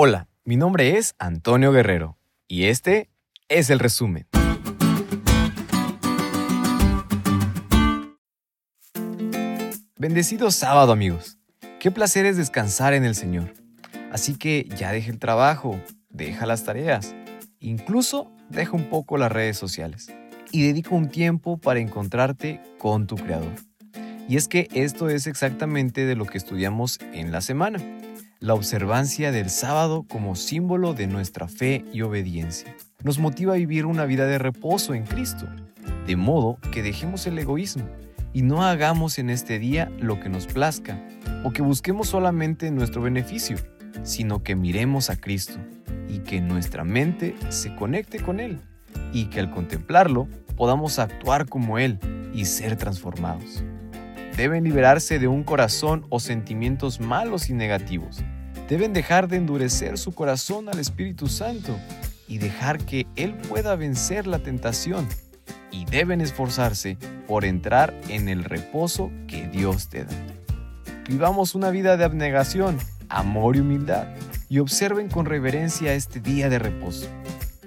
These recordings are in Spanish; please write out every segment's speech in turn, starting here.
Hola, mi nombre es Antonio Guerrero y este es el resumen. Bendecido sábado amigos. Qué placer es descansar en el Señor. Así que ya deja el trabajo, deja las tareas, incluso deja un poco las redes sociales y dedica un tiempo para encontrarte con tu Creador. Y es que esto es exactamente de lo que estudiamos en la semana, la observancia del sábado como símbolo de nuestra fe y obediencia. Nos motiva a vivir una vida de reposo en Cristo, de modo que dejemos el egoísmo y no hagamos en este día lo que nos plazca o que busquemos solamente nuestro beneficio, sino que miremos a Cristo y que nuestra mente se conecte con Él y que al contemplarlo podamos actuar como Él y ser transformados. Deben liberarse de un corazón o sentimientos malos y negativos. Deben dejar de endurecer su corazón al Espíritu Santo y dejar que Él pueda vencer la tentación. Y deben esforzarse por entrar en el reposo que Dios te da. Vivamos una vida de abnegación, amor y humildad y observen con reverencia este día de reposo.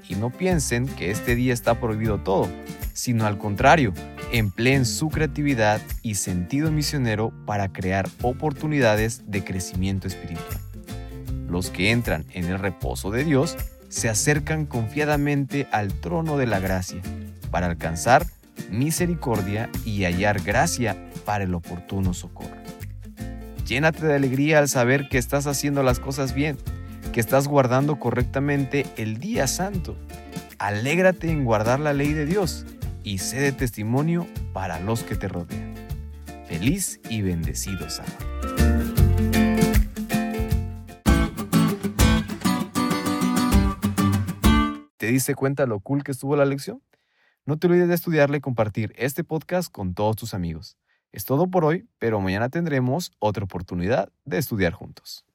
Y no piensen que este día está prohibido todo, sino al contrario, empleen su creatividad y sentido misionero para crear oportunidades de crecimiento espiritual. Los que entran en el reposo de Dios se acercan confiadamente al trono de la gracia para alcanzar misericordia y hallar gracia para el oportuno socorro. Llénate de alegría al saber que estás haciendo las cosas bien, que estás guardando correctamente el día santo. Alégrate en guardar la ley de Dios y sé de testimonio para los que te rodean. Feliz y bendecido sábado. ¿Te diste cuenta lo cool que estuvo la lección? No te olvides de estudiarle y compartir este podcast con todos tus amigos. Es todo por hoy, pero mañana tendremos otra oportunidad de estudiar juntos.